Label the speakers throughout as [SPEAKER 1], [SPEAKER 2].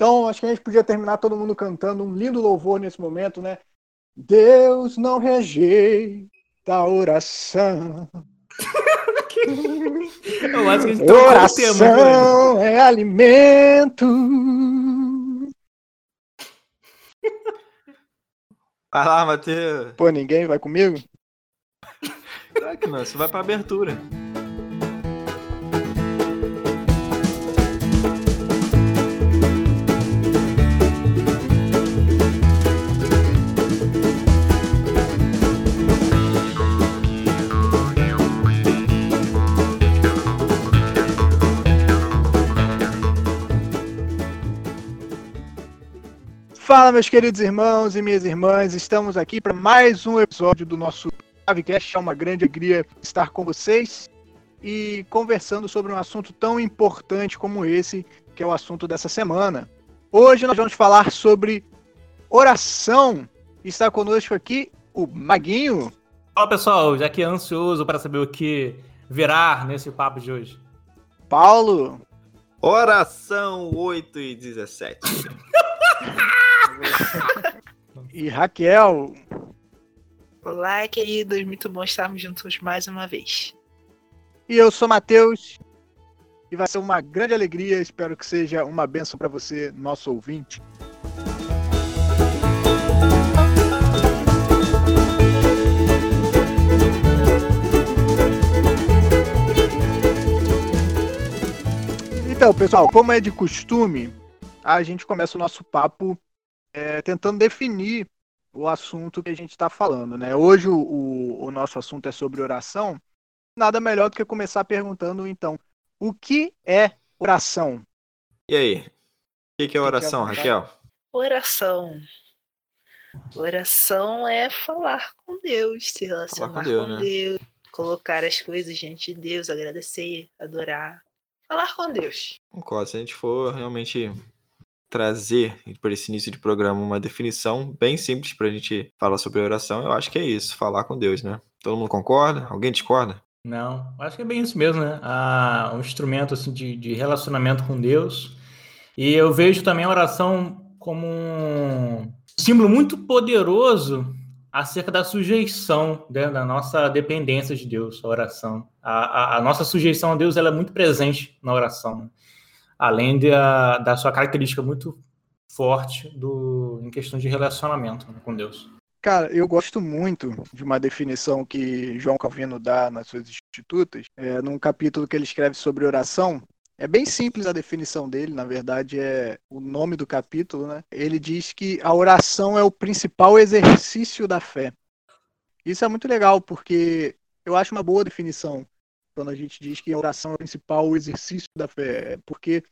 [SPEAKER 1] Então, acho que a gente podia terminar todo mundo cantando um lindo louvor nesse momento, né? Deus não rejeita a oração.
[SPEAKER 2] Eu acho que a gente
[SPEAKER 1] tá oração tema, é alimento.
[SPEAKER 2] Vai lá, Matheus.
[SPEAKER 1] Pô, ninguém vai comigo?
[SPEAKER 2] Claro que não, você vai pra abertura.
[SPEAKER 1] Fala, meus queridos irmãos e minhas irmãs, estamos aqui para mais um episódio do nosso Navecast. É uma grande alegria estar com vocês e conversando sobre um assunto tão importante como esse, que é o assunto dessa semana. Hoje nós vamos falar sobre oração. Está conosco aqui o Maguinho.
[SPEAKER 2] Fala pessoal, já que é ansioso para saber o que virá nesse papo de hoje.
[SPEAKER 1] Paulo.
[SPEAKER 3] Oração 8 e 17.
[SPEAKER 1] e Raquel.
[SPEAKER 4] Olá, queridos. Muito bom estarmos juntos mais uma vez.
[SPEAKER 1] E eu sou Matheus. E vai ser uma grande alegria. Espero que seja uma benção para você, nosso ouvinte. Então, pessoal, como é de costume, a gente começa o nosso papo é, tentando definir o assunto que a gente está falando, né? Hoje o, o, o, nosso assunto é sobre oração. Nada melhor do que começar perguntando, então, o que é oração?
[SPEAKER 3] E aí? O que, é oração, é Raquel?
[SPEAKER 4] Oração. Oração é falar com Deus, se relacionar com, Deus, com né? Deus, colocar as coisas diante de Deus, agradecer, adorar. Falar com Deus.
[SPEAKER 3] Concordo. Se a gente for realmente trazer para esse início de programa uma definição bem simples para a gente falar sobre oração, eu acho que é isso, falar com Deus, né? Todo mundo concorda? Alguém discorda?
[SPEAKER 2] Não, acho que é bem isso mesmo, né? Ah, um instrumento assim, de, de relacionamento com Deus. E eu vejo também a oração como um símbolo muito poderoso acerca da sujeição, né, da nossa dependência de Deus, a oração. A, a, a nossa sujeição a Deus ela é muito presente na oração. Além da, da sua característica muito forte do, em questão de relacionamento né, com Deus.
[SPEAKER 1] Cara, eu gosto muito de uma definição que João Calvino dá nas suas institutas, é, num capítulo que ele escreve sobre oração. É bem simples a definição dele, na verdade é o nome do capítulo, né? Ele diz que a oração é o principal exercício da fé. Isso é muito legal, porque eu acho uma boa definição quando a gente diz que a oração é o principal exercício da fé, porque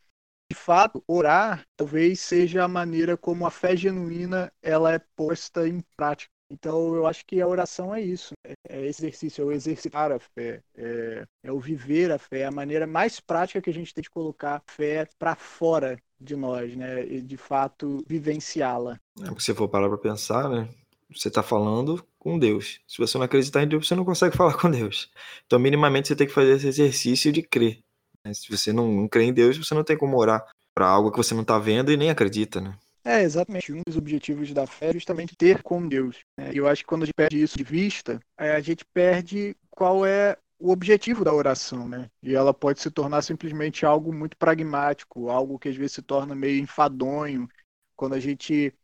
[SPEAKER 1] de fato orar talvez seja a maneira como a fé genuína ela é posta em prática. Então eu acho que a oração é isso, né? é exercício, é o exercitar a fé, é, é o viver a fé, é a maneira mais prática que a gente tem de colocar a fé para fora de nós, né? E de fato vivenciá-la.
[SPEAKER 3] É, se for parar para pensar, né? Você está falando com Deus. Se você não acreditar em Deus, você não consegue falar com Deus. Então, minimamente, você tem que fazer esse exercício de crer. Né? Se você não, não crê em Deus, você não tem como orar para algo que você não está vendo e nem acredita, né?
[SPEAKER 1] É, exatamente. Um dos objetivos da fé é justamente ter com Deus. Né? Eu acho que quando a gente perde isso de vista, é, a gente perde qual é o objetivo da oração, né? E ela pode se tornar simplesmente algo muito pragmático, algo que às vezes se torna meio enfadonho, quando a gente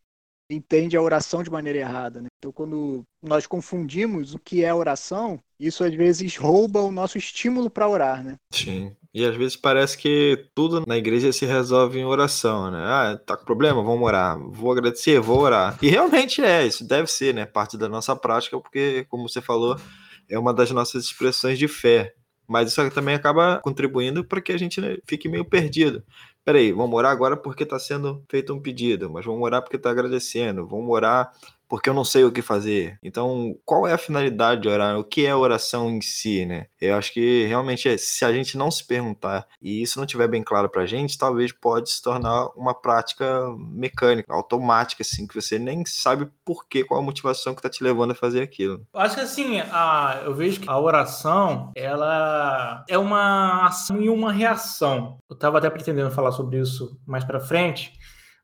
[SPEAKER 1] entende a oração de maneira errada. Né? Então, quando nós confundimos o que é oração, isso às vezes rouba o nosso estímulo para orar, né?
[SPEAKER 3] Sim. E às vezes parece que tudo na igreja se resolve em oração, né? Ah, tá com problema? Vamos orar. Vou agradecer, vou orar. E realmente é, isso deve ser, né? Parte da nossa prática, porque, como você falou, é uma das nossas expressões de fé. Mas isso também acaba contribuindo para que a gente né, fique meio perdido peraí, vamos orar agora porque está sendo feito um pedido, mas vamos orar porque está agradecendo, vamos orar porque eu não sei o que fazer. Então, qual é a finalidade de orar? O que é oração em si, né? Eu acho que realmente é, se a gente não se perguntar e isso não tiver bem claro pra gente, talvez pode se tornar uma prática mecânica, automática, assim, que você nem sabe por quê, qual a motivação que tá te levando a fazer aquilo.
[SPEAKER 2] Eu acho que assim, a, eu vejo que a oração, ela é uma ação e uma reação. Eu tava até pretendendo falar sobre isso mais pra frente,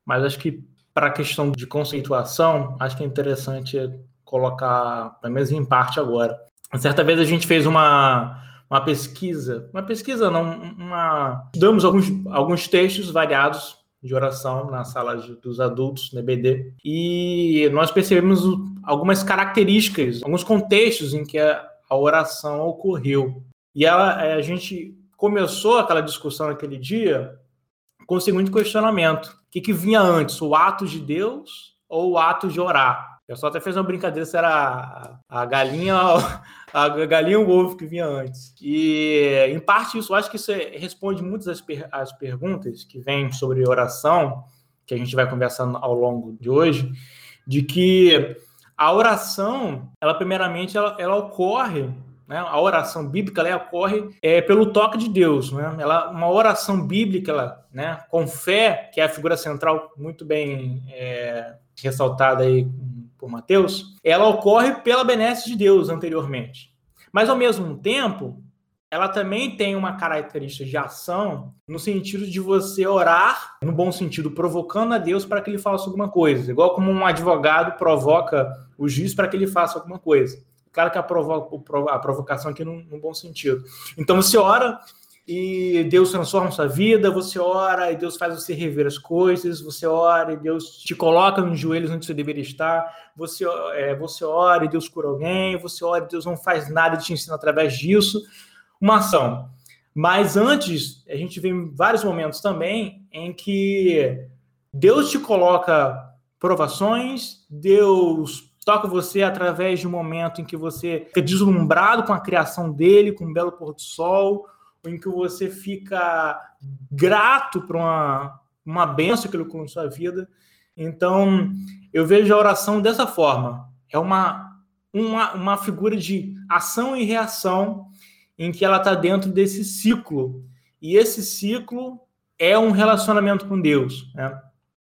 [SPEAKER 2] mas acho que para a questão de conceituação, acho que é interessante colocar, pelo menos em parte agora. Certa vez a gente fez uma, uma pesquisa, uma pesquisa não, uma... Damos alguns, alguns textos variados de oração na sala de, dos adultos, no EBD, e nós percebemos algumas características, alguns contextos em que a, a oração ocorreu. E ela, é, a gente começou aquela discussão naquele dia com o seguinte questionamento: o que, que vinha antes, o ato de Deus ou o ato de orar? Eu só até fez uma brincadeira se era a, galinha a galinha ou o ovo que vinha antes. E, em parte, isso, eu acho que isso responde muitas das per as perguntas que vêm sobre oração, que a gente vai conversando ao longo de hoje, de que a oração, ela primeiramente, ela, ela ocorre né? A oração bíblica ela ocorre é, pelo toque de Deus. Né? Ela, uma oração bíblica, ela, né, com fé, que é a figura central muito bem é, ressaltada aí por Mateus, ela ocorre pela benesse de Deus anteriormente. Mas, ao mesmo tempo, ela também tem uma característica de ação no sentido de você orar, no bom sentido, provocando a Deus para que ele faça alguma coisa. Igual como um advogado provoca o juiz para que ele faça alguma coisa. Claro que a, provo a provocação aqui no, bom sentido. Então você ora e Deus transforma sua vida, você ora e Deus faz você rever as coisas, você ora e Deus te coloca nos joelhos onde você deveria estar, você, é, você ora e Deus cura alguém, você ora e Deus não faz nada e te ensina através disso. Uma ação. Mas antes, a gente vê vários momentos também em que Deus te coloca provações, Deus toca você através de um momento em que você fica deslumbrado com a criação dele, com um belo pôr do sol, ou em que você fica grato por uma, uma benção que ele colocou na sua vida. Então, eu vejo a oração dessa forma. É uma, uma, uma figura de ação e reação em que ela está dentro desse ciclo. E esse ciclo é um relacionamento com Deus. Né?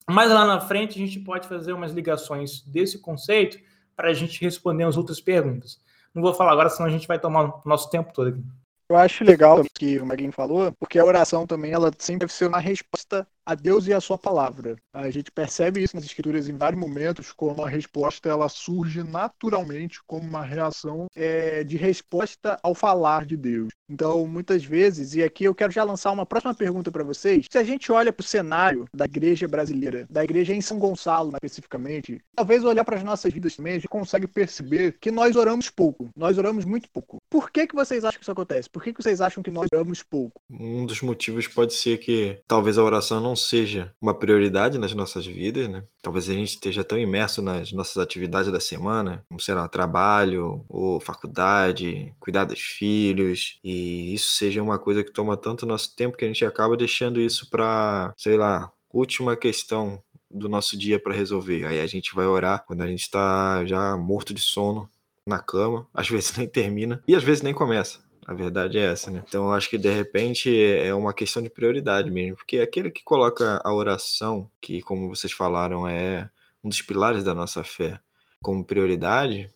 [SPEAKER 2] Mas lá na frente a gente pode fazer umas ligações desse conceito para a gente responder as outras perguntas. Não vou falar agora, senão a gente vai tomar o nosso tempo todo aqui.
[SPEAKER 1] Eu acho legal o que o Maguinho falou, porque a oração também ela sempre deve ser uma resposta a Deus e a sua palavra. A gente percebe isso nas escrituras em vários momentos, como a resposta ela surge naturalmente como uma reação é, de resposta ao falar de Deus. Então, muitas vezes, e aqui eu quero já lançar uma próxima pergunta para vocês, se a gente olha para o cenário da igreja brasileira, da igreja em São Gonçalo especificamente, talvez olhar para as nossas vidas também, a gente consegue perceber que nós oramos pouco, nós oramos muito pouco. Por que, que vocês acham que isso acontece? Por que, que vocês acham que nós oramos pouco?
[SPEAKER 3] Um dos motivos pode ser que talvez a oração não seja uma prioridade nas nossas vidas, né? Talvez a gente esteja tão imerso nas nossas atividades da semana, como será trabalho ou faculdade, cuidar dos filhos, e isso seja uma coisa que toma tanto nosso tempo que a gente acaba deixando isso para, sei lá, última questão do nosso dia para resolver. Aí a gente vai orar quando a gente está já morto de sono na cama, às vezes nem termina e às vezes nem começa. A verdade é essa, né? Então eu acho que de repente é uma questão de prioridade mesmo, porque aquele que coloca a oração, que como vocês falaram é um dos pilares da nossa fé, como prioridade,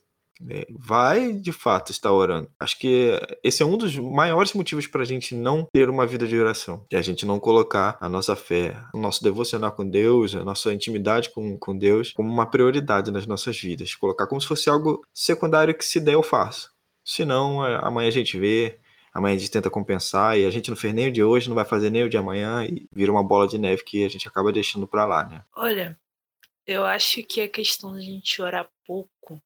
[SPEAKER 3] é, vai de fato estar orando. Acho que esse é um dos maiores motivos para a gente não ter uma vida de oração, e a gente não colocar a nossa fé, o nosso devocional com Deus, a nossa intimidade com, com Deus como uma prioridade nas nossas vidas, colocar como se fosse algo secundário que se der eu faço. Se não, é, amanhã a gente vê, amanhã a gente tenta compensar e a gente não fez nem o de hoje, não vai fazer nem o de amanhã e vira uma bola de neve que a gente acaba deixando para lá, né?
[SPEAKER 4] Olha, eu acho que a questão de a gente orar pouco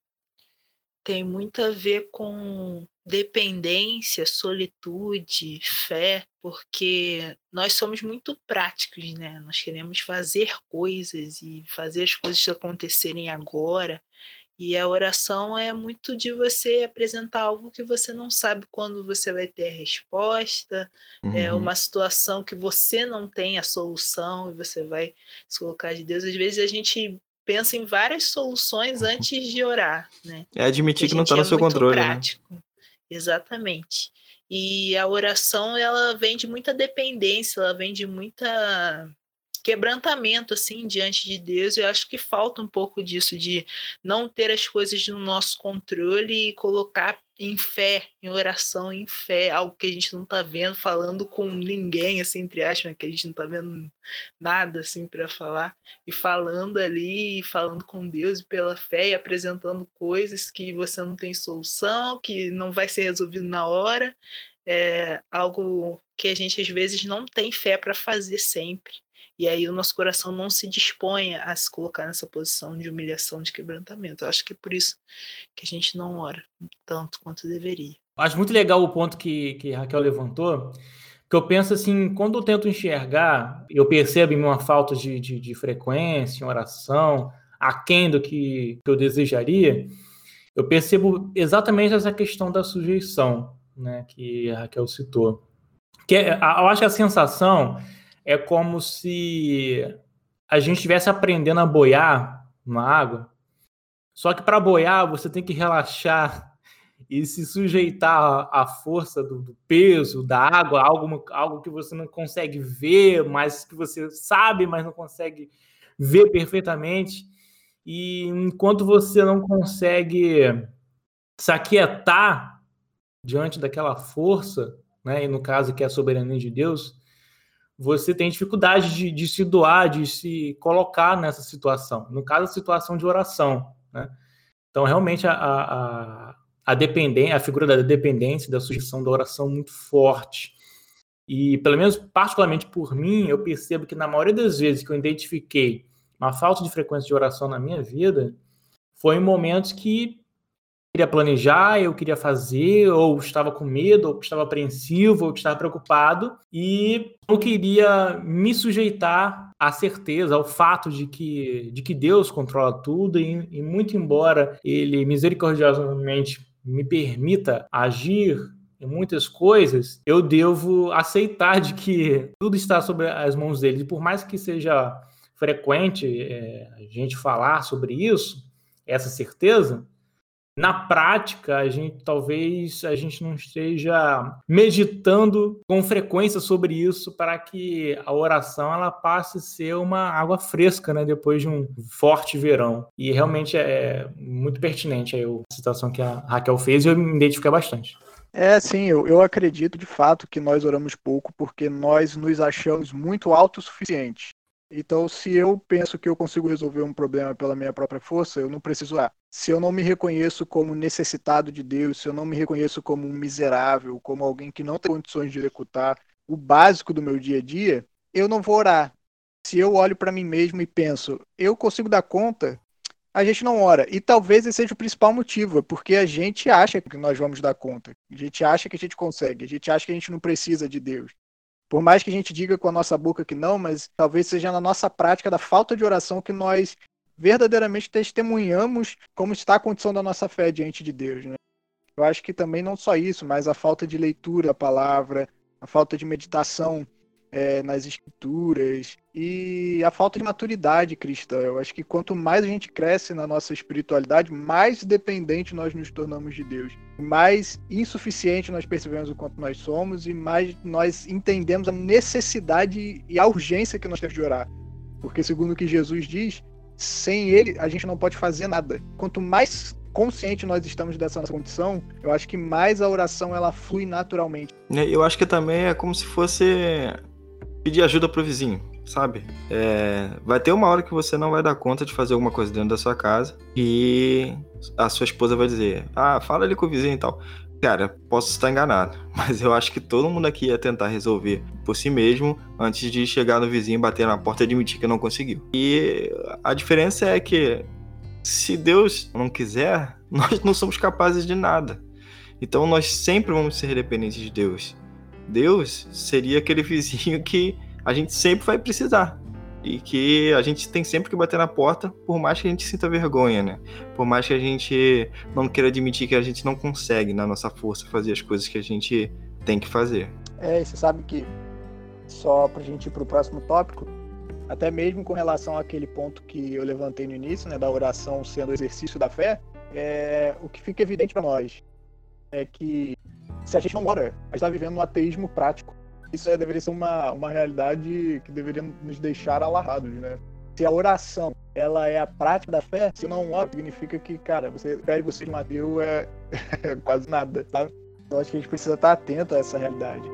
[SPEAKER 4] tem muito a ver com dependência, solitude, fé, porque nós somos muito práticos, né? Nós queremos fazer coisas e fazer as coisas acontecerem agora. E a oração é muito de você apresentar algo que você não sabe quando você vai ter a resposta, é uhum. é uma situação que você não tem a solução e você vai se colocar de Deus. Às vezes a gente pensa em várias soluções uhum. antes de orar, né?
[SPEAKER 3] É admitir que não está no é seu controle.
[SPEAKER 4] Né? Prático. Né? Exatamente. E a oração ela vem de muita dependência, ela vem de muita quebrantamento assim diante de Deus. Eu acho que falta um pouco disso de não ter as coisas no nosso controle e colocar em fé, em oração, em fé, algo que a gente não está vendo, falando com ninguém, assim, entre aspas, né, que a gente não está vendo nada, assim, para falar, e falando ali, falando com Deus pela fé, e apresentando coisas que você não tem solução, que não vai ser resolvido na hora, é algo que a gente às vezes não tem fé para fazer sempre. E aí o nosso coração não se dispõe a se colocar nessa posição de humilhação, de quebrantamento. Eu acho que é por isso que a gente não ora tanto quanto deveria.
[SPEAKER 2] Acho muito legal o ponto que, que Raquel levantou, que eu penso assim, quando eu tento enxergar, eu percebo em uma falta de, de, de frequência, em oração, aquém do que, que eu desejaria, eu percebo exatamente essa questão da sujeição, né, que a Raquel citou. Que é, eu acho que a sensação é como se a gente estivesse aprendendo a boiar na água. Só que para boiar, você tem que relaxar e se sujeitar à força do, do, peso da água, algo, algo que você não consegue ver, mas que você sabe, mas não consegue ver perfeitamente. E enquanto você não consegue se aquietar diante daquela força, né, e no caso que é a soberania de Deus, você tem dificuldade de, de, se doar, de se colocar nessa situação. No caso, a situação de oração. Né? Então, realmente, a, a, a, dependência, a figura da dependência, da sujeição da oração muito forte. E, pelo menos, particularmente por mim, eu percebo que na maioria das vezes que eu identifiquei uma falta de frequência de oração na minha vida, foi em momentos que queria planejar, eu queria fazer, ou estava com medo, ou estava apreensivo, ou estava preocupado, e eu queria me sujeitar à certeza, ao fato de que, de que Deus controla tudo, e, e muito embora Ele misericordiosamente me permita agir em muitas coisas, eu devo aceitar de que tudo está sobre as mãos dele. E por mais que seja frequente é, a gente falar sobre isso, essa certeza, na prática, a gente talvez a gente não esteja meditando com frequência sobre isso para que a oração ela passe a ser uma água fresca, né, depois de um forte verão. E realmente é muito pertinente a citação que a Raquel fez e eu me identifiquei bastante.
[SPEAKER 1] É, sim, eu, eu acredito de fato que nós oramos pouco porque nós nos achamos muito autossuficientes. Então, se eu penso que eu consigo resolver um problema pela minha própria força, eu não preciso orar. Se eu não me reconheço como necessitado de Deus, se eu não me reconheço como um miserável, como alguém que não tem condições de executar o básico do meu dia a dia, eu não vou orar. Se eu olho para mim mesmo e penso, eu consigo dar conta, a gente não ora. E talvez esse seja o principal motivo, é porque a gente acha que nós vamos dar conta. A gente acha que a gente consegue, a gente acha que a gente não precisa de Deus. Por mais que a gente diga com a nossa boca que não, mas talvez seja na nossa prática da falta de oração que nós verdadeiramente testemunhamos como está a condição da nossa fé diante de Deus. Né? Eu acho que também não só isso, mas a falta de leitura da palavra, a falta de meditação é, nas escrituras e a falta de maturidade cristã. Eu acho que quanto mais a gente cresce na nossa espiritualidade, mais dependente nós nos tornamos de Deus. Mais insuficiente nós percebemos o quanto nós somos e mais nós entendemos a necessidade e a urgência que nós temos de orar. Porque, segundo o que Jesus diz, sem ele a gente não pode fazer nada. Quanto mais consciente nós estamos dessa nossa condição, eu acho que mais a oração ela flui naturalmente.
[SPEAKER 3] É, eu acho que também é como se fosse pedir ajuda pro vizinho, sabe? É, vai ter uma hora que você não vai dar conta de fazer alguma coisa dentro da sua casa e a sua esposa vai dizer: Ah, fala ali com o vizinho e tal. Cara, posso estar enganado, mas eu acho que todo mundo aqui ia tentar resolver por si mesmo antes de chegar no vizinho, bater na porta e admitir que não conseguiu. E a diferença é que se Deus não quiser, nós não somos capazes de nada. Então nós sempre vamos ser dependentes de Deus. Deus seria aquele vizinho que a gente sempre vai precisar. E que a gente tem sempre que bater na porta, por mais que a gente sinta vergonha, né? Por mais que a gente não queira admitir que a gente não consegue, na nossa força, fazer as coisas que a gente tem que fazer.
[SPEAKER 1] É, e você sabe que, só pra gente ir pro próximo tópico, até mesmo com relação àquele ponto que eu levantei no início, né, da oração sendo exercício da fé, é, o que fica evidente para nós é que se a gente não ora, a gente está vivendo um ateísmo prático. Isso é, deveria ser uma, uma realidade que deveria nos deixar alarrados, né? Se a oração ela é a prática da fé, se não ora, significa que, cara, você pede você de Deus é, é quase nada, sabe? Então acho que a gente precisa estar atento a essa realidade.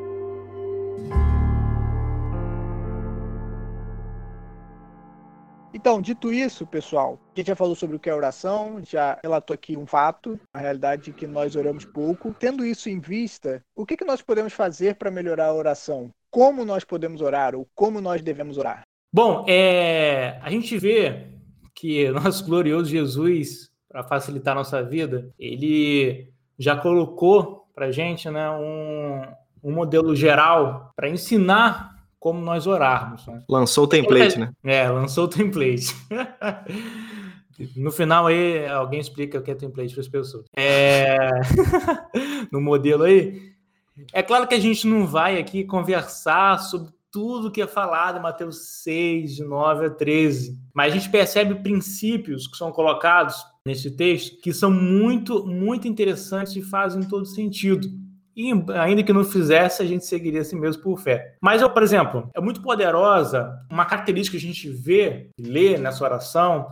[SPEAKER 1] Então, dito isso, pessoal, a gente já falou sobre o que é oração, já relatou aqui um fato, a realidade de que nós oramos pouco. Tendo isso em vista, o que, que nós podemos fazer para melhorar a oração? Como nós podemos orar ou como nós devemos orar?
[SPEAKER 2] Bom, é, a gente vê que nosso glorioso Jesus, para facilitar a nossa vida, ele já colocou para gente né, um, um modelo geral para ensinar como nós orarmos. Né?
[SPEAKER 3] Lançou o template, né?
[SPEAKER 2] É, lançou o template. No final aí, alguém explica o que é template para as pessoas. É... no modelo aí. É claro que a gente não vai aqui conversar sobre tudo que é falado em Mateus 6, de 9 a 13. Mas a gente percebe princípios que são colocados nesse texto que são muito, muito interessantes e fazem todo sentido. E ainda que não fizesse, a gente seguiria assim mesmo por fé. Mas eu, por exemplo, é muito poderosa uma característica que a gente vê, lê nessa oração,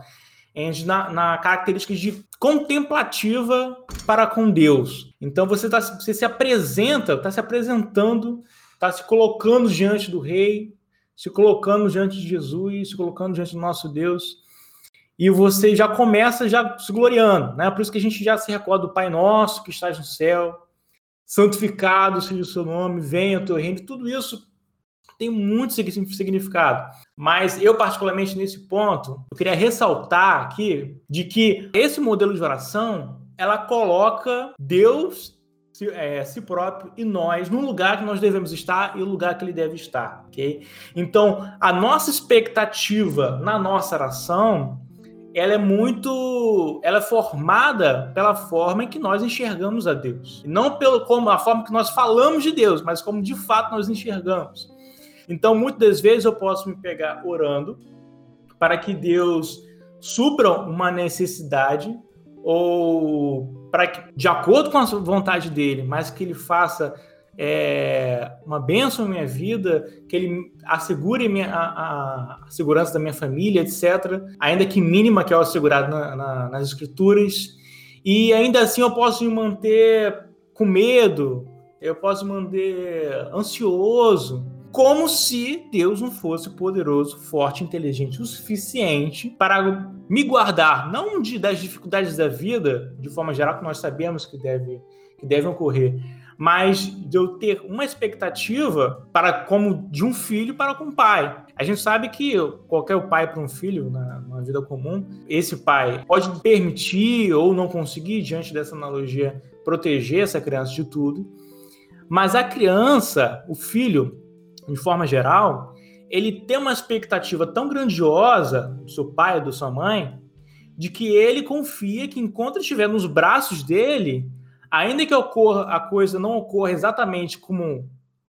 [SPEAKER 2] na, na característica de contemplativa para com Deus. Então você, tá, você se apresenta, está se apresentando, está se colocando diante do Rei, se colocando diante de Jesus, se colocando diante do nosso Deus. E você já começa já se gloriando, né? Por isso que a gente já se recorda do Pai Nosso que estás no céu, santificado seja o seu nome, venha o teu reino, tudo isso tem muito significado. Mas eu, particularmente nesse ponto, eu queria ressaltar aqui de que esse modelo de oração, ela coloca Deus si, é, si próprio e nós no lugar que nós devemos estar e o lugar que ele deve estar, ok? Então, a nossa expectativa na nossa oração ela é muito, ela é formada pela forma em que nós enxergamos a Deus, não pelo como a forma que nós falamos de Deus, mas como de fato nós enxergamos. Então, muitas das vezes eu posso me pegar orando para que Deus supra uma necessidade ou para que, de acordo com a vontade dele, mas que ele faça é, uma bênção na minha vida, que ele assegure minha, a, a, segurança da minha família, etc. Ainda que mínima, que é o assegurado na, na, nas escrituras. E ainda assim eu posso me manter com medo, eu posso me manter ansioso, como se Deus não fosse poderoso, forte, inteligente o suficiente para me guardar, não de, das dificuldades da vida, de forma geral, que nós sabemos que, deve, que devem ocorrer, mas de eu ter uma expectativa para como de um filho para com o pai. A gente sabe que qualquer pai para um filho na, na, vida comum, esse pai pode permitir ou não conseguir diante dessa analogia proteger essa criança de tudo, mas a criança, o filho, de forma geral, ele tem uma expectativa tão grandiosa do seu pai da sua mãe, de que ele confia que enquanto estiver nos braços dele, ainda que ocorra, a coisa não ocorra exatamente como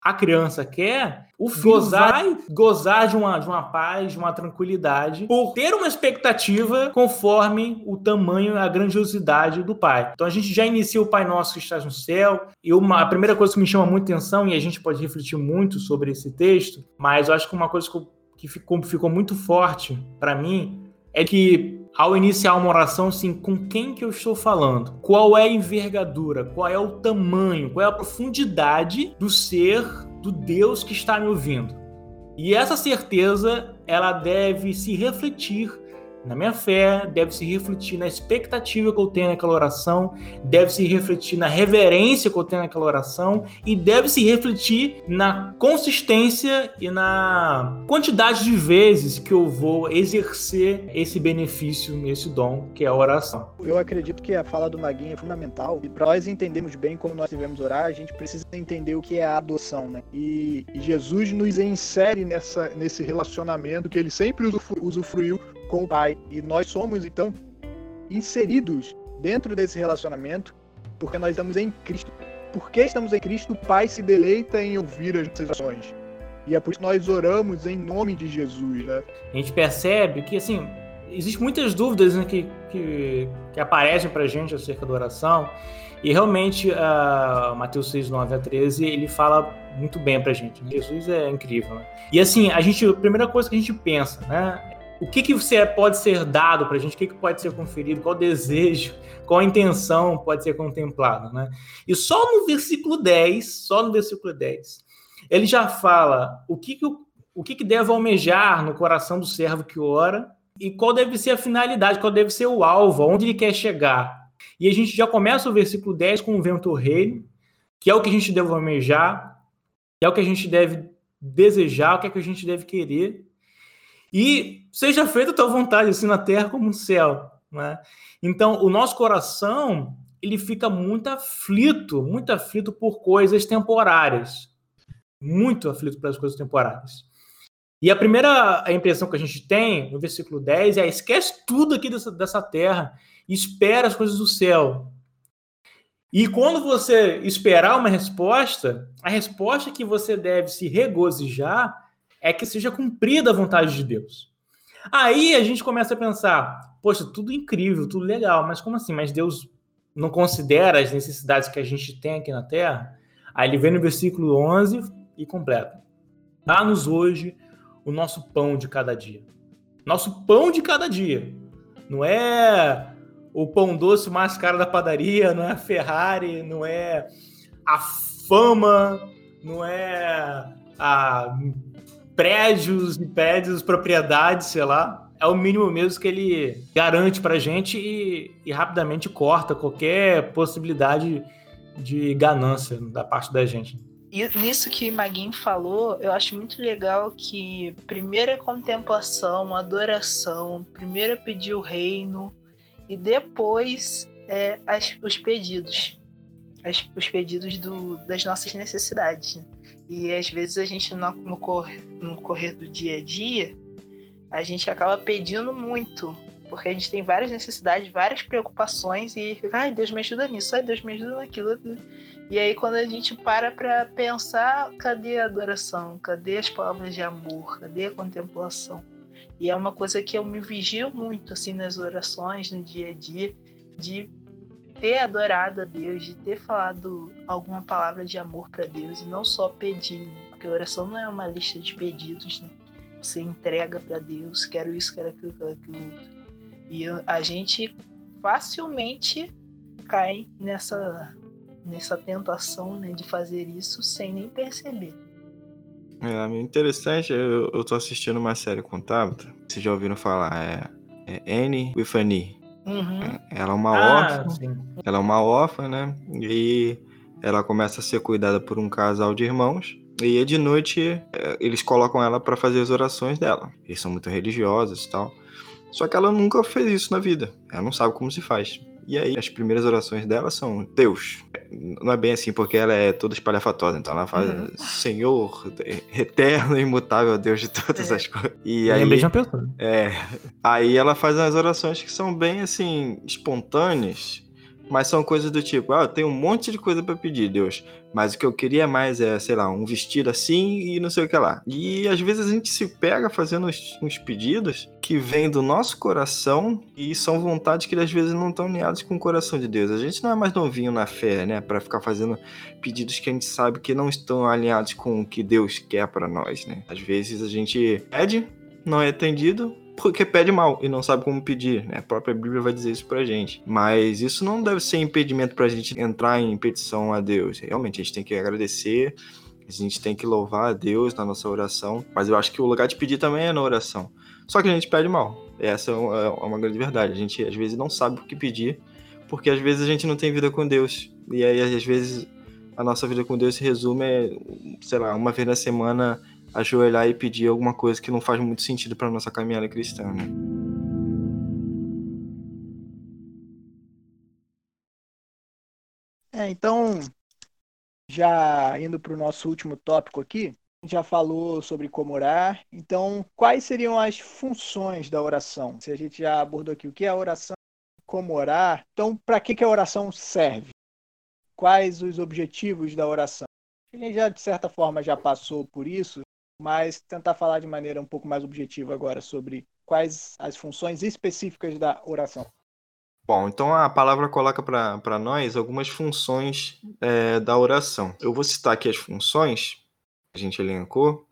[SPEAKER 2] a criança quer, o filho gozar, vai gozar de uma, de uma paz, de uma tranquilidade, por ter uma expectativa conforme o tamanho a grandiosidade do pai. Então a gente já inicia o Pai Nosso que estás no céu, e uma, a primeira coisa que me chama muita atenção, e a gente pode refletir muito sobre esse texto, mas eu acho que uma coisa que, que ficou, ficou muito forte para mim é que ao iniciar uma oração, assim, com quem que eu estou falando? Qual é a envergadura? Qual é o tamanho? Qual é a profundidade do ser do Deus que está me ouvindo? E essa certeza, ela deve se refletir na minha fé, deve se refletir na expectativa que eu tenho naquela oração, deve se refletir na reverência que eu tenho naquela oração e deve se refletir na consistência e na quantidade de vezes que eu vou exercer esse benefício, esse dom que é a oração.
[SPEAKER 1] Eu acredito que a fala do Maguinho é fundamental e para nós entendermos bem como nós devemos orar, a gente precisa entender o que é a adoção, né? E Jesus nos insere nessa, nesse relacionamento que ele sempre usufruiu com o Pai. E nós somos, então, inseridos dentro desse relacionamento porque nós estamos em Cristo. Porque estamos em Cristo, o Pai se deleita em ouvir as nossas orações. E é por isso que nós oramos em nome de Jesus, né?
[SPEAKER 2] A gente percebe que, assim, existem muitas dúvidas né, que, que, que aparecem para a gente acerca da oração. E realmente, uh, Mateus 6, 9 a 13, ele fala muito bem para a gente. Né? Jesus é incrível. Né? E assim, a gente, a primeira coisa que a gente pensa, né? O que, que você pode ser dado para a gente, o que, que pode ser conferido, qual desejo, qual intenção pode ser contemplada, né? E só no versículo 10, só no versículo 10, ele já fala o que, que, o que, que deve almejar no coração do servo que ora e qual deve ser a finalidade, qual deve ser o alvo, onde ele quer chegar. E a gente já começa o versículo 10 com o vento rei, que é o que a gente deve almejar, que é o que a gente deve desejar, o que é que a gente deve querer. E seja feita a tua vontade, assim na terra como no céu. Né? Então, o nosso coração ele fica muito aflito, muito aflito por coisas temporárias. Muito aflito pelas coisas temporárias. E a primeira impressão que a gente tem no versículo 10 é: esquece tudo aqui dessa, dessa terra espera as coisas do céu. E quando você esperar uma resposta, a resposta que você deve se regozijar é que seja cumprida a vontade de Deus. Aí a gente começa a pensar: poxa, tudo incrível, tudo legal, mas como assim? Mas Deus não considera as necessidades que a gente tem aqui na Terra? Aí ele vem no versículo 11 e completa: Dá-nos hoje o nosso pão de cada dia. Nosso pão de cada dia. Não é o pão doce mais caro da padaria, não é a Ferrari, não é a fama, não é a prédios e prédios, propriedades, sei lá. É o mínimo mesmo que ele garante pra gente e, e rapidamente corta qualquer possibilidade de ganância da parte da gente.
[SPEAKER 4] E nisso que Maguinho falou, eu acho muito legal que primeiro é contemplação, adoração, primeiro é pedir o reino, e depois é, as, os pedidos, as, os pedidos do, das nossas necessidades. Né? E às vezes a gente no, no, correr, no correr do dia a dia, a gente acaba pedindo muito, porque a gente tem várias necessidades, várias preocupações e ai, Deus me ajuda nisso, ai, Deus me ajuda naquilo. E aí quando a gente para para pensar, cadê a adoração? Cadê as palavras de amor? Cadê a contemplação? E é uma coisa que eu me vigio muito assim nas orações, no dia a dia, de ter adorado a Deus, de ter falado alguma palavra de amor para Deus e não só pedir, porque a oração não é uma lista de pedidos, né? Você entrega para Deus, quero isso, quero aquilo, quero aquilo. E a gente facilmente cai nessa nessa tentação né, de fazer isso sem nem perceber.
[SPEAKER 3] É interessante, eu, eu tô assistindo uma série com Tabata, vocês já ouviram falar, é, é Annie with Annie.
[SPEAKER 4] Uhum.
[SPEAKER 3] É, ela é uma
[SPEAKER 2] Ah,
[SPEAKER 3] órfã,
[SPEAKER 2] sim.
[SPEAKER 3] ela é uma órfã, né? E ela começa a ser cuidada por um casal de irmãos. E de noite é, eles colocam ela para fazer as orações dela. Eles são muito religiosos e tal. Só que ela nunca fez isso na vida. Ela não sabe como se faz. E aí, as primeiras orações dela são Deus. Não é bem assim, porque ela é toda espalhafatosa. Então ela faz
[SPEAKER 4] Uhum.
[SPEAKER 3] Senhor, eterno e imutável Deus de todas
[SPEAKER 4] É.
[SPEAKER 3] as coisas. E aí,
[SPEAKER 2] Lembrei de uma pessoa.
[SPEAKER 3] é, aí ela faz umas orações que são bem assim, espontâneas, mas são coisas do tipo, ah, eu tenho um monte de coisa pra pedir, Deus, mas o que eu queria mais é, sei lá, um vestido assim e não sei o que lá. E às vezes a gente se pega fazendo uns, uns pedidos que vêm do nosso coração e são vontades que às vezes não estão alinhadas com o coração de Deus. A gente não é mais novinho na fé, né, Pra ficar fazendo pedidos que a gente sabe que não estão alinhados com o que Deus quer pra nós, né? Às vezes a gente pede, não é atendido, porque pede mal e não sabe como pedir, né? A própria Bíblia vai dizer isso pra gente. Mas isso não deve ser impedimento pra gente entrar em petição a Deus. Realmente, a gente tem que agradecer, a gente tem que louvar a Deus na nossa oração. Mas eu acho que o lugar de pedir também é na oração. Só que a gente pede mal. Essa é uma é uma grande verdade. A gente às vezes não sabe o que pedir, porque às vezes a gente não tem vida com Deus. E aí, às vezes, a nossa vida com Deus se resume, é, sei lá, uma vez na semana ajoelhar e pedir alguma coisa que não faz muito sentido para nossa caminhada cristã, né?
[SPEAKER 1] É, então, já indo para o nosso último tópico aqui, já falou sobre como orar. Então, quais seriam as funções da oração? Se a gente já abordou aqui o que é a oração, como orar, então para que, que a oração serve? Quais os objetivos da oração? A gente já, de certa forma, já passou por isso, mas tentar falar de maneira um pouco mais objetiva agora sobre quais as funções específicas da oração.
[SPEAKER 3] Bom, então a palavra coloca para nós algumas funções é, da oração. Eu vou citar aqui as funções a gente elencou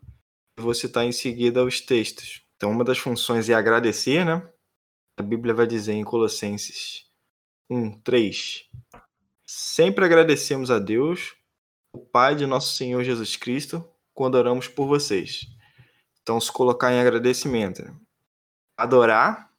[SPEAKER 3] vou citar em seguida os textos. Então, uma das funções é agradecer, né? A Bíblia vai dizer em Colossenses 1, 3. Sempre agradecemos a Deus, o Pai de nosso Senhor Jesus Cristo, quando oramos por vocês. Então, se colocar em agradecimento. Né? Adorar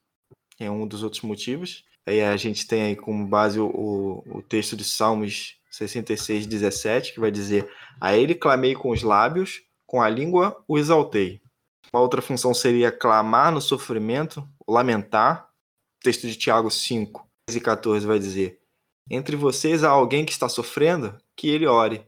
[SPEAKER 3] é um dos outros motivos. Aí a gente tem aí como base o, o texto de Salmos 66, 17, que vai dizer: A ele clamei com os lábios, com a língua o exaltei. Uma outra função seria clamar no sofrimento, lamentar. O texto de Tiago 5, 13 e 14 vai dizer: Entre vocês há alguém que está sofrendo, que ele ore.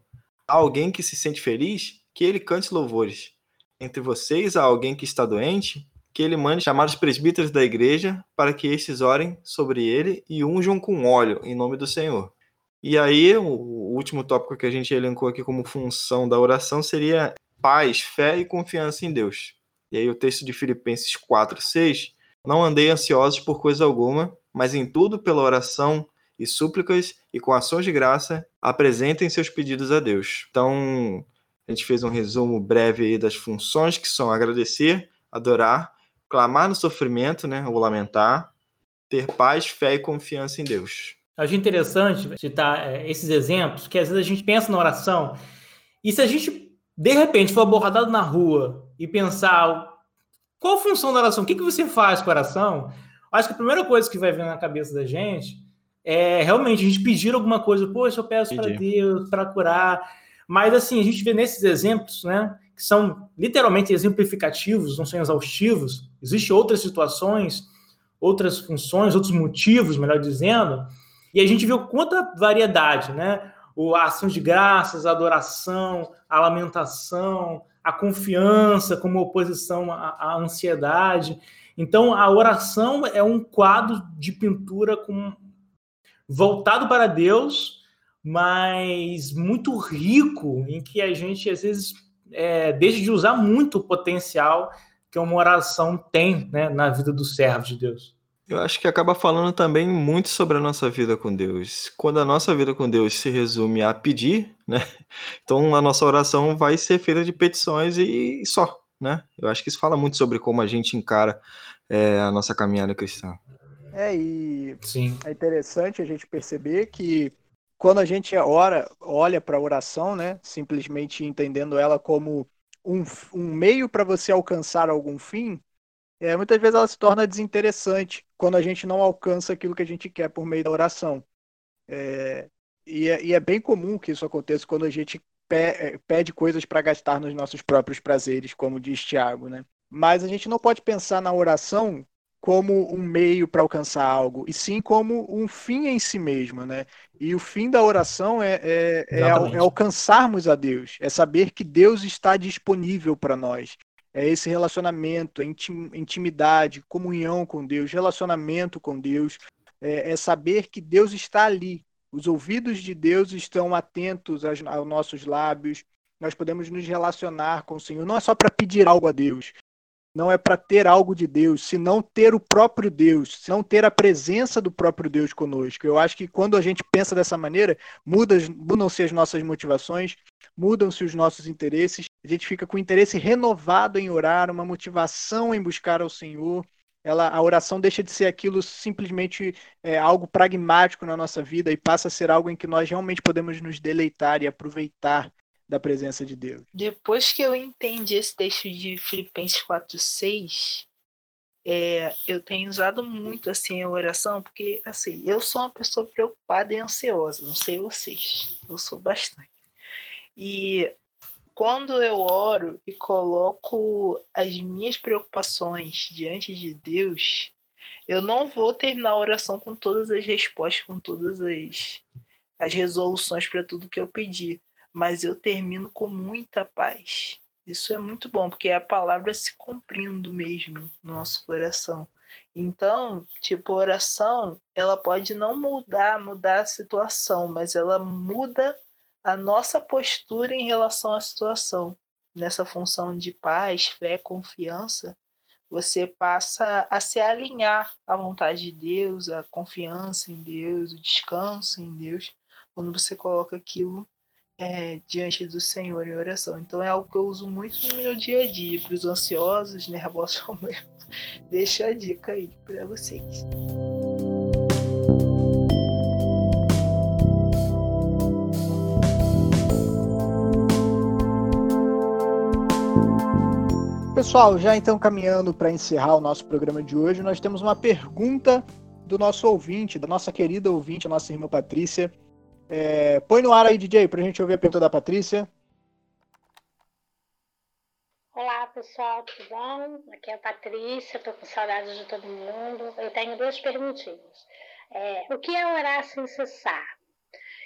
[SPEAKER 3] Há alguém que se sente feliz, que ele cante louvores. Entre vocês há alguém que está doente, que ele mande chamar os presbíteros da igreja para que estes orem sobre ele e unjam com óleo em nome do Senhor. E aí, o último tópico que a gente elencou aqui como função da oração seria paz, fé e confiança em Deus. E aí, o texto de Filipenses 4, 6. Não andei ansiosos por coisa alguma, mas em tudo, pela oração e súplicas e com ações de graça, apresentem seus pedidos a Deus. Então, a gente fez um resumo breve aí das funções que são agradecer, adorar, clamar no sofrimento, né, ou lamentar, ter paz, fé e confiança em Deus.
[SPEAKER 2] Acho interessante citar é, esses exemplos, que às vezes a gente pensa na oração, e se a gente, de repente, for abordado na rua e pensar qual a função da oração, o que, que você faz com a oração, acho que a primeira coisa que vai vir na cabeça da gente é realmente a gente pedir alguma coisa, poxa, eu peço para Deus para curar. Mas assim, a gente vê nesses exemplos, né, que são literalmente exemplificativos, não são exaustivos, existem outras situações, outras funções, outros motivos, melhor dizendo, e a gente viu quanta variedade, né? A ação de graças, a adoração, a lamentação, a confiança como oposição à, à ansiedade. Então, a oração é um quadro de pintura com, voltado para Deus, mas muito rico, em que a gente, às vezes, é, deixa de usar muito o potencial que uma oração tem né, na vida do servo de Deus.
[SPEAKER 3] Eu acho que acaba falando também muito sobre a nossa vida com Deus. Quando a nossa vida com Deus se resume a pedir, né? Então a nossa oração vai ser feita de petições e só, né? Eu acho que isso fala muito sobre como a gente encara é, a nossa caminhada cristã.
[SPEAKER 1] É, e Sim. é interessante a gente perceber que quando a gente ora, olha para a oração, né? Simplesmente entendendo ela como um, um meio para você alcançar algum fim, é, muitas vezes ela se torna desinteressante quando a gente não alcança aquilo que a gente quer por meio da oração. É, e, é, e, é, bem comum que isso aconteça quando a gente é, pede coisas para gastar nos nossos próprios prazeres, como diz Tiago, né? Mas a gente não pode pensar na oração como um meio para alcançar algo, e sim como um fim em si mesmo, né? E o fim da oração é, é, é, é alcançarmos a Deus, é saber que Deus está disponível para nós, é esse relacionamento, é intimidade, comunhão com Deus, relacionamento com Deus, é, é, saber que Deus está ali. Os ouvidos de Deus estão atentos aos, aos nossos lábios. Nós podemos nos relacionar com o Senhor. Não é só para pedir algo a Deus, não é para ter algo de Deus, senão ter o próprio Deus, senão ter a presença do próprio Deus conosco. Eu acho que quando a gente pensa dessa maneira, mudam-se as nossas motivações, mudam-se os nossos interesses, a gente fica com interesse renovado em orar, uma motivação em buscar ao Senhor. Ela, a oração deixa de ser aquilo simplesmente é, algo pragmático na nossa vida e passa a ser algo em que nós realmente podemos nos deleitar e aproveitar da presença de Deus.
[SPEAKER 4] Depois que eu entendi esse texto de Filipenses 4:6, é, eu tenho usado muito assim a oração, porque assim, eu sou uma pessoa preocupada e ansiosa, não sei vocês, eu sou bastante. E quando eu oro e coloco as minhas preocupações diante de Deus, eu não vou terminar a oração com todas as respostas, com todas as, as resoluções para tudo que eu pedi, mas eu termino com muita paz. Isso é muito bom, porque é a palavra se cumprindo mesmo no nosso coração. Então, tipo, oração, ela pode não mudar, mudar a situação, mas ela muda a nossa postura em relação à situação. Nessa função de paz, fé, confiança, você passa a se alinhar à vontade de Deus, à confiança em Deus, o descanso em Deus, quando você coloca aquilo é, diante do Senhor em oração. Então é algo que eu uso muito no meu dia a dia. Para os ansiosos, nervosos como eu, deixa a dica aí para vocês.
[SPEAKER 1] Pessoal, já então caminhando para encerrar o nosso programa de hoje, nós temos uma pergunta do nosso ouvinte, da nossa querida ouvinte, a nossa irmã Patrícia. É, põe no ar aí, DJ, para a gente ouvir a pergunta da Patrícia.
[SPEAKER 5] Olá, pessoal, tudo bom? Aqui é a Patrícia, estou com saudades de todo mundo. Eu tenho duas perguntinhas. É, o que é orar sem cessar?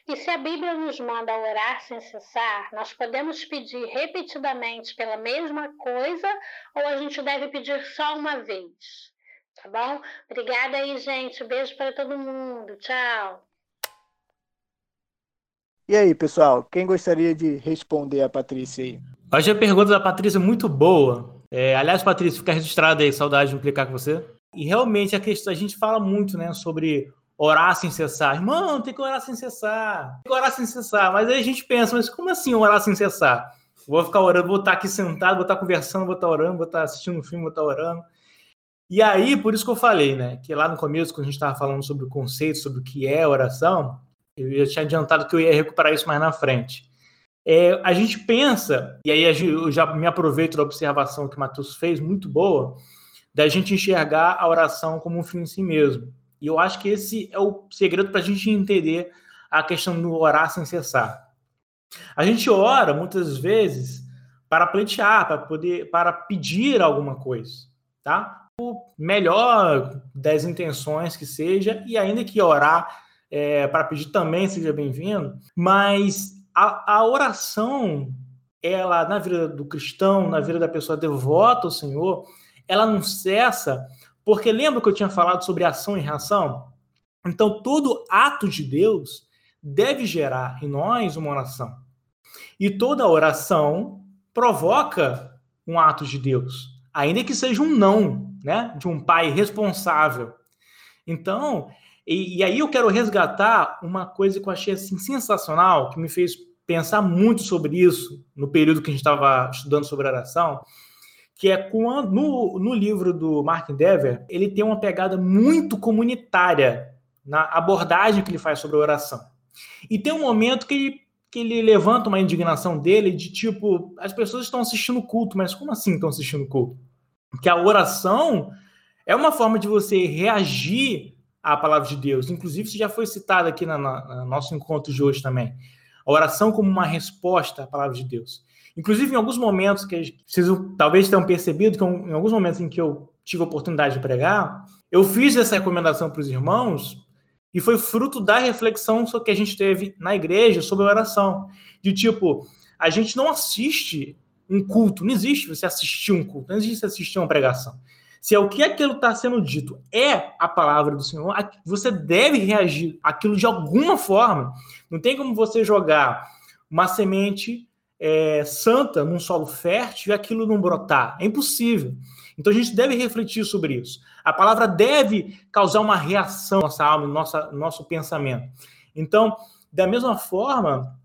[SPEAKER 5] E se a Bíblia nos manda orar sem cessar, nós podemos pedir repetidamente pela mesma coisa ou a gente deve pedir só uma vez? Tá bom? Obrigada aí, gente. Beijo para todo mundo. Tchau.
[SPEAKER 1] E aí, pessoal, quem gostaria de responder a Patrícia aí?
[SPEAKER 2] Acho a pergunta da Patrícia muito boa. É, aliás, Patrícia, fica registrada aí, saudade de implicar com você. E realmente a questão, a gente fala muito, né, sobre orar sem cessar. Irmão, tem que orar sem cessar. Tem que orar sem cessar. Mas aí a gente pensa, mas como assim orar sem cessar? Vou ficar orando, vou estar aqui sentado, vou estar conversando, vou estar orando, vou estar assistindo um filme, vou estar orando. E aí, por isso que eu falei, né? Que lá no começo, quando a gente estava falando sobre o conceito, sobre o que é oração, eu já tinha adiantado que eu ia recuperar isso mais na frente. É, a gente pensa, e aí eu já me aproveito da observação que o Matheus fez, muito boa, da gente enxergar a oração como um fim em si mesmo. E eu acho que esse é o segredo para a gente entender a questão do orar sem cessar. A gente ora muitas vezes para pleitear, para poder, para pedir alguma coisa, tá? O melhor das intenções que seja, e ainda que orar é, para pedir também seja bem-vindo, mas a, a oração, ela na vida do cristão, na vida da pessoa devota ao Senhor, ela não cessa porque lembra que eu tinha falado sobre ação e reação? Então, todo ato de Deus deve gerar em nós uma oração. E toda oração provoca um ato de Deus, ainda que seja um não, né, de um pai responsável. Então, e, e, aí eu quero resgatar uma coisa que eu achei assim sensacional, que me fez pensar muito sobre isso no período que a gente estava estudando sobre oração, que é quando no, no livro do Mark Dever, ele tem uma pegada muito comunitária na abordagem que ele faz sobre a oração. E tem um momento que ele, que ele levanta uma indignação dele de tipo, as pessoas estão assistindo culto, mas como assim estão assistindo culto? Que a oração é uma forma de você reagir à palavra de Deus. Inclusive, isso já foi citado aqui no nosso encontro de hoje também. A oração como uma resposta à palavra de Deus. Inclusive, em alguns momentos que vocês talvez tenham percebido que em alguns momentos em que eu tive a oportunidade de pregar, eu fiz essa recomendação para os irmãos e foi fruto da reflexão que a gente teve na igreja sobre a oração. De tipo, a gente não assiste um culto, não existe você assistir um culto, não existe você assistir uma pregação. Se é o que aquilo está sendo dito é a palavra do Senhor, você deve reagir aquilo de alguma forma. Não tem como você jogar uma semente é, santa num solo fértil e aquilo não brotar. É impossível. Então a gente deve refletir sobre isso. A palavra deve causar uma reação na nossa alma, no nosso, pensamento. Então, da mesma forma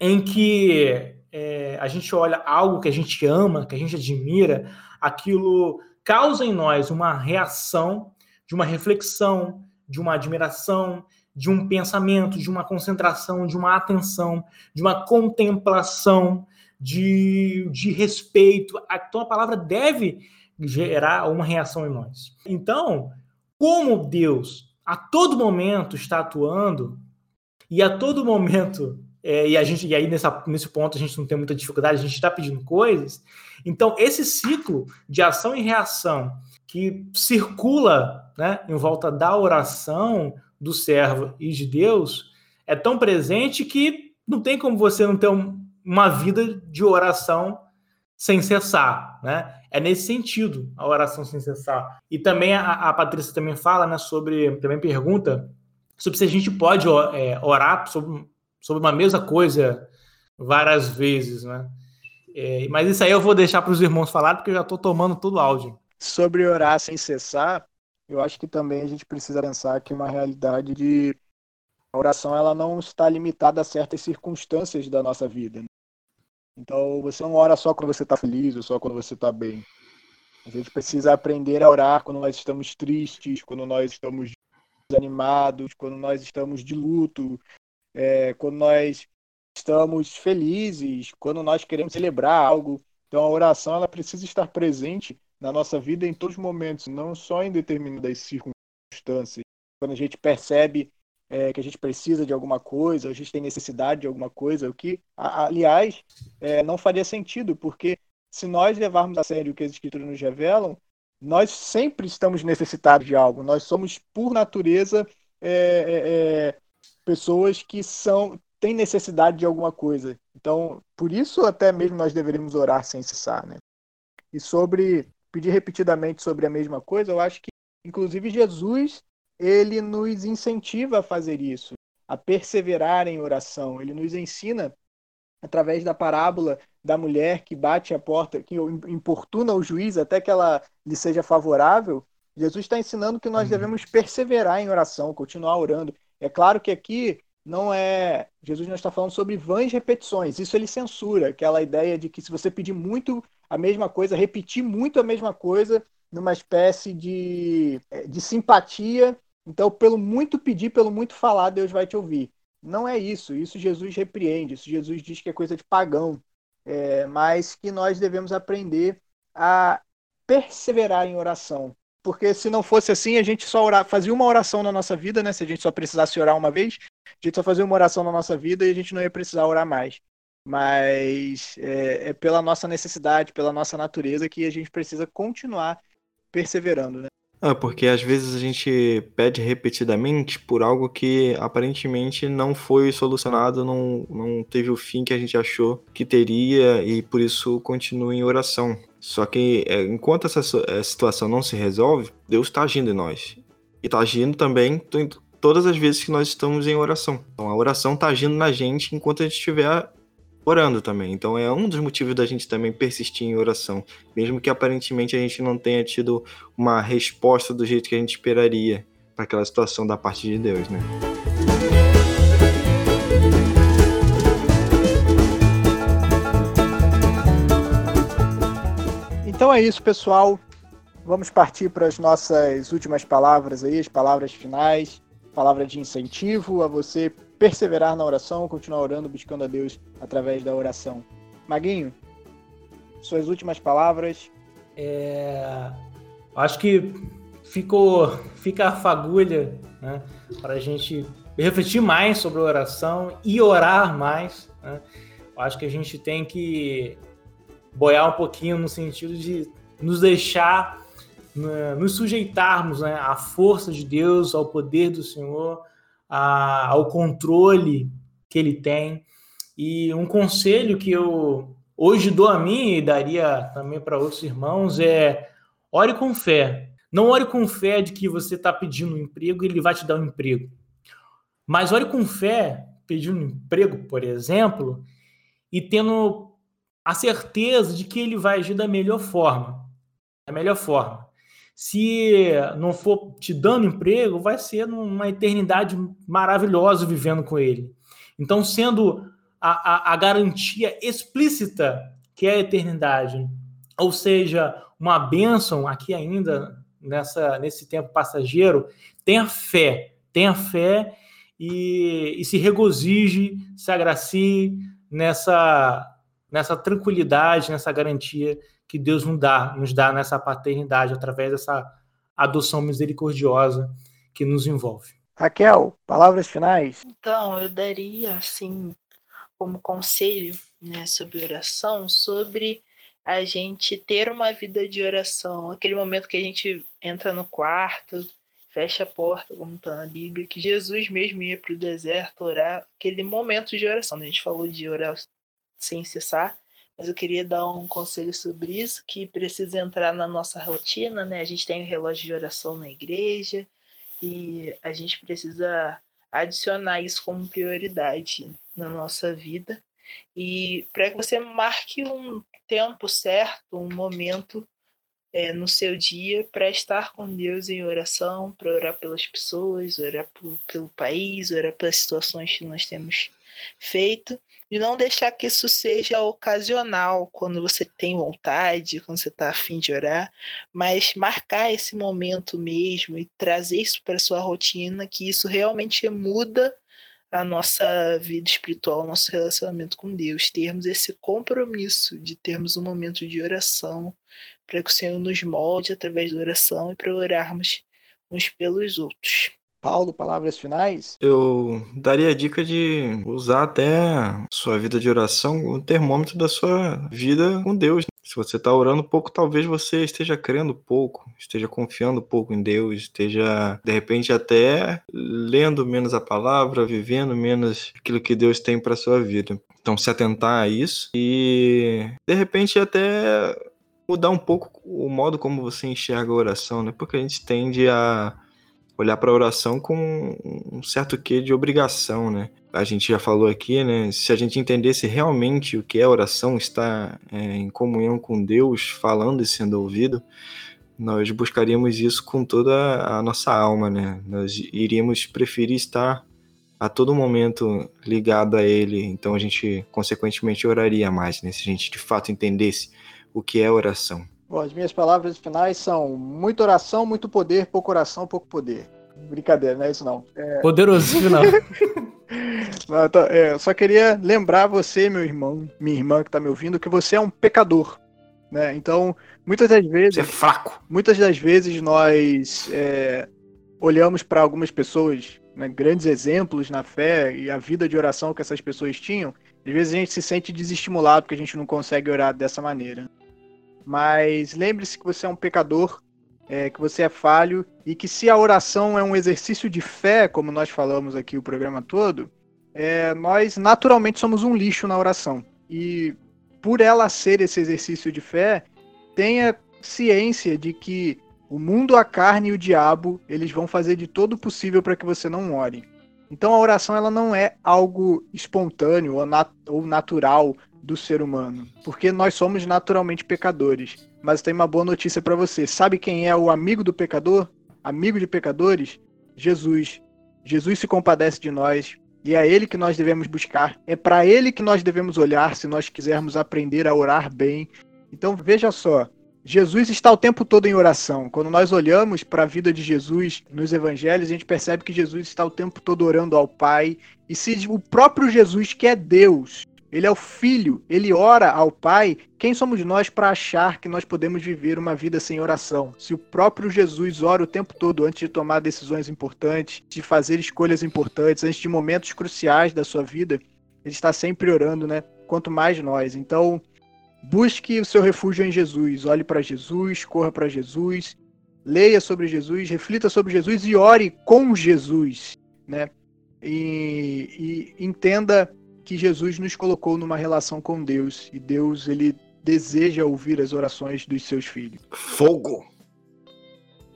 [SPEAKER 2] em que é, a gente olha algo que a gente ama, que a gente admira, aquilo causa em nós uma reação, de uma reflexão, de uma admiração, de um pensamento, de uma concentração, de uma atenção, de uma contemplação, de, de respeito. Então a palavra deve gerar uma reação em nós. Então, como Deus a todo momento está atuando e a todo momento é, e a gente e aí nessa, nesse ponto a gente não tem muita dificuldade, a gente está pedindo coisas. Então esse ciclo de ação e reação que circula né, em volta da oração, do servo e de Deus é tão presente que não tem como você não ter um, uma vida de oração sem cessar, né? É nesse sentido a oração sem cessar. E também a, a Patrícia também fala, né, sobre, também pergunta sobre se a gente pode é, orar sobre, sobre uma mesma coisa várias vezes, né? É, mas isso aí eu vou deixar para os irmãos falar, porque eu já estou tomando todo o áudio.
[SPEAKER 1] Sobre orar sem cessar, eu acho que também a gente precisa pensar que uma realidade de A oração ela não está limitada a certas circunstâncias da nossa vida. Né? Então você não ora só quando você está feliz ou só quando você está bem. A gente precisa aprender a orar quando nós estamos tristes, quando nós estamos desanimados, quando nós estamos de luto, é, quando nós estamos felizes, quando nós queremos celebrar algo. Então a oração ela precisa estar presente na nossa vida em todos os momentos, não só em determinadas circunstâncias. Quando a gente percebe é, que a gente precisa de alguma coisa, a gente tem necessidade de alguma coisa, o que, aliás, é, não faria sentido, porque se nós levarmos a sério o que as escrituras nos revelam, nós sempre estamos necessitados de algo. Nós somos, por natureza, é, é, é pessoas que são têm necessidade de alguma coisa. Então, por isso até mesmo nós deveríamos orar sem cessar, né? E sobre pedir repetidamente sobre a mesma coisa, eu acho que inclusive Jesus ele nos incentiva a fazer isso, a perseverar em oração. Ele nos ensina através da parábola da mulher que bate a porta, que importuna o juiz até que ela lhe seja favorável. Jesus está ensinando que nós uhum. devemos perseverar em oração, continuar orando. É claro que aqui não é. Jesus não está falando sobre vãs repetições. Isso ele censura, aquela ideia de que se você pedir muito a mesma coisa, repetir muito a mesma coisa, numa espécie de, de simpatia então, pelo muito pedir, pelo muito falar, Deus vai te ouvir. Não é isso. Isso Jesus repreende. Isso Jesus diz que é coisa de pagão. É, mas que nós devemos aprender a perseverar em oração. Porque se não fosse assim, a gente só orar, fazia uma oração na nossa vida, né? Se a gente só precisasse orar uma vez, a gente só fazia uma oração na nossa vida e a gente não ia precisar orar mais. Mas é, é pela nossa necessidade, pela nossa natureza, que a gente precisa continuar perseverando, né?
[SPEAKER 3] Ah, porque às vezes a gente pede repetidamente por algo que aparentemente não foi solucionado, não, não teve o fim que a gente achou que teria e por isso continua em oração. Só que é, enquanto essa situação não se resolve, Deus está agindo em nós. E está agindo também todas as vezes que nós estamos em oração. Então a oração está agindo na gente enquanto a gente estiver orando também. Então é um dos motivos da gente também persistir em oração, mesmo que aparentemente a gente não tenha tido uma resposta do jeito que a gente esperaria para aquela situação da parte de Deus, né?
[SPEAKER 1] Então é isso, pessoal. Vamos partir para as nossas últimas palavras aí, as palavras finais, palavra de incentivo a você perseverar na oração, continuar orando, buscando a Deus através da oração. Maguinho, suas últimas palavras.
[SPEAKER 2] É... Acho que ficou, fica a fagulha né, para a gente refletir mais sobre a oração e orar mais. Né? Acho que a gente tem que boiar um pouquinho no sentido de nos deixar, né, nos sujeitarmos né, à força de Deus, ao poder do Senhor, a, ao controle que ele tem. E um conselho que eu hoje dou a mim e daria também para outros irmãos é ore com fé. Não ore com fé de que você está pedindo um emprego e ele vai te dar um emprego. Mas ore com fé, pedindo um emprego, por exemplo, e tendo a certeza de que ele vai agir da melhor forma. Da melhor forma se não for te dando emprego, vai ser uma eternidade maravilhosa vivendo com ele. Então, sendo a, a, a garantia explícita que é a eternidade, ou seja, uma bênção aqui ainda nessa nesse tempo passageiro, tenha fé, tenha fé e, e se regozije, se agracie nessa nessa tranquilidade, nessa garantia que Deus nos dá, nos dá nessa paternidade, através dessa adoção misericordiosa que nos envolve.
[SPEAKER 1] Raquel, palavras finais?
[SPEAKER 4] Então, eu daria, assim, como conselho né, sobre oração, sobre a gente ter uma vida de oração, aquele momento que a gente entra no quarto, fecha a porta, como está na Bíblia, que Jesus mesmo ia para o deserto orar, aquele momento de oração. A gente falou de orar sem cessar, mas eu queria dar um conselho sobre isso, que precisa entrar na nossa rotina, né? A gente tem o um relógio de oração na igreja e a gente precisa adicionar isso como prioridade na nossa vida. E para que você marque um tempo certo, um momento é, no seu dia para estar com Deus em oração, para orar pelas pessoas, orar por, pelo país, orar pelas situações que nós temos feito e não deixar que isso seja ocasional quando você tem vontade, quando você está afim de orar, mas marcar esse momento mesmo e trazer isso para sua rotina, que isso realmente muda a nossa vida espiritual, nosso relacionamento com Deus, termos esse compromisso de termos um momento de oração, para que o Senhor nos molde através da oração e para orarmos uns pelos outros.
[SPEAKER 1] Paulo, palavras finais?
[SPEAKER 3] Eu daria a dica de usar até sua vida de oração o termômetro da sua vida com Deus. Se você está orando pouco, talvez você esteja crendo pouco, esteja confiando pouco em Deus, esteja de repente até lendo menos a palavra, vivendo menos aquilo que Deus tem para sua vida. Então, se atentar a isso e de repente até mudar um pouco o modo como você enxerga a oração, né? Porque a gente tende a olhar para a oração com um certo quê de obrigação, né? A gente já falou aqui, né? Se a gente entendesse realmente o que é oração, estar é, em comunhão com Deus, falando e sendo ouvido, nós buscaríamos isso com toda a nossa alma, né? Nós iríamos preferir estar a todo momento ligado a Ele, então a gente consequentemente oraria mais, né? Se a gente de fato entendesse o que é oração.
[SPEAKER 1] Bom, as minhas palavras finais são muita oração, muito poder, pouco oração, pouco poder. Brincadeira, não é isso não. É...
[SPEAKER 2] Poderoso final.
[SPEAKER 1] não, tô, é, só queria lembrar você, meu irmão, minha irmã que está me ouvindo, que você é um pecador. Né? Então, muitas das vezes. Você
[SPEAKER 3] é fraco.
[SPEAKER 1] Muitas das vezes nós é, olhamos para algumas pessoas, né, grandes exemplos na fé e a vida de oração que essas pessoas tinham. Às vezes a gente se sente desestimulado porque a gente não consegue orar dessa maneira. Mas lembre-se que você é um pecador, é, que você é falho e que se a oração é um exercício de fé, como nós falamos aqui o programa todo, é, nós naturalmente somos um lixo na oração. E por ela ser esse exercício de fé, tenha ciência de que o mundo, a carne e o diabo, eles vão fazer de todo possível para que você não ore. Então a oração ela não é algo espontâneo ou, nat ou natural do ser humano, porque nós somos naturalmente pecadores. Mas tem uma boa notícia para você. Sabe quem é o amigo do pecador? Amigo de pecadores? Jesus. Jesus se compadece de nós e é ele que nós devemos buscar. É para ele que nós devemos olhar se nós quisermos aprender a orar bem. Então veja só, Jesus está o tempo todo em oração. Quando nós olhamos para a vida de Jesus nos evangelhos, a gente percebe que Jesus está o tempo todo orando ao Pai. E se o próprio Jesus, que é Deus, ele é o filho, ele ora ao Pai. Quem somos nós para achar que nós podemos viver uma vida sem oração? Se o próprio Jesus ora o tempo todo antes de tomar decisões importantes, de fazer escolhas importantes, antes de momentos cruciais da sua vida, ele está sempre orando, né? Quanto mais nós. Então, busque o seu refúgio em Jesus. Olhe para Jesus, corra para Jesus, leia sobre Jesus, reflita sobre Jesus e ore com Jesus, né? E, e entenda que Jesus nos colocou numa relação com Deus e Deus ele deseja ouvir as orações dos seus filhos.
[SPEAKER 3] Fogo.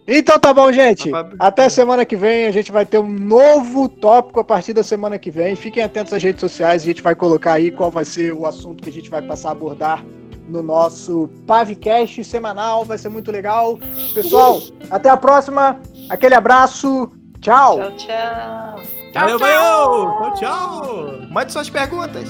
[SPEAKER 1] Então tá bom, gente. Até semana que vem a gente vai ter um novo tópico a partir da semana que vem. Fiquem atentos às redes sociais, a gente vai colocar aí qual vai ser o assunto que a gente vai passar a abordar no nosso Pavcast semanal. Vai ser muito legal. Pessoal, até a próxima. Aquele abraço.
[SPEAKER 4] Tchau. Tchau, tchau.
[SPEAKER 2] Tchau, valeu, tchau. valeu! Tchau, tchau!
[SPEAKER 3] Mande suas perguntas!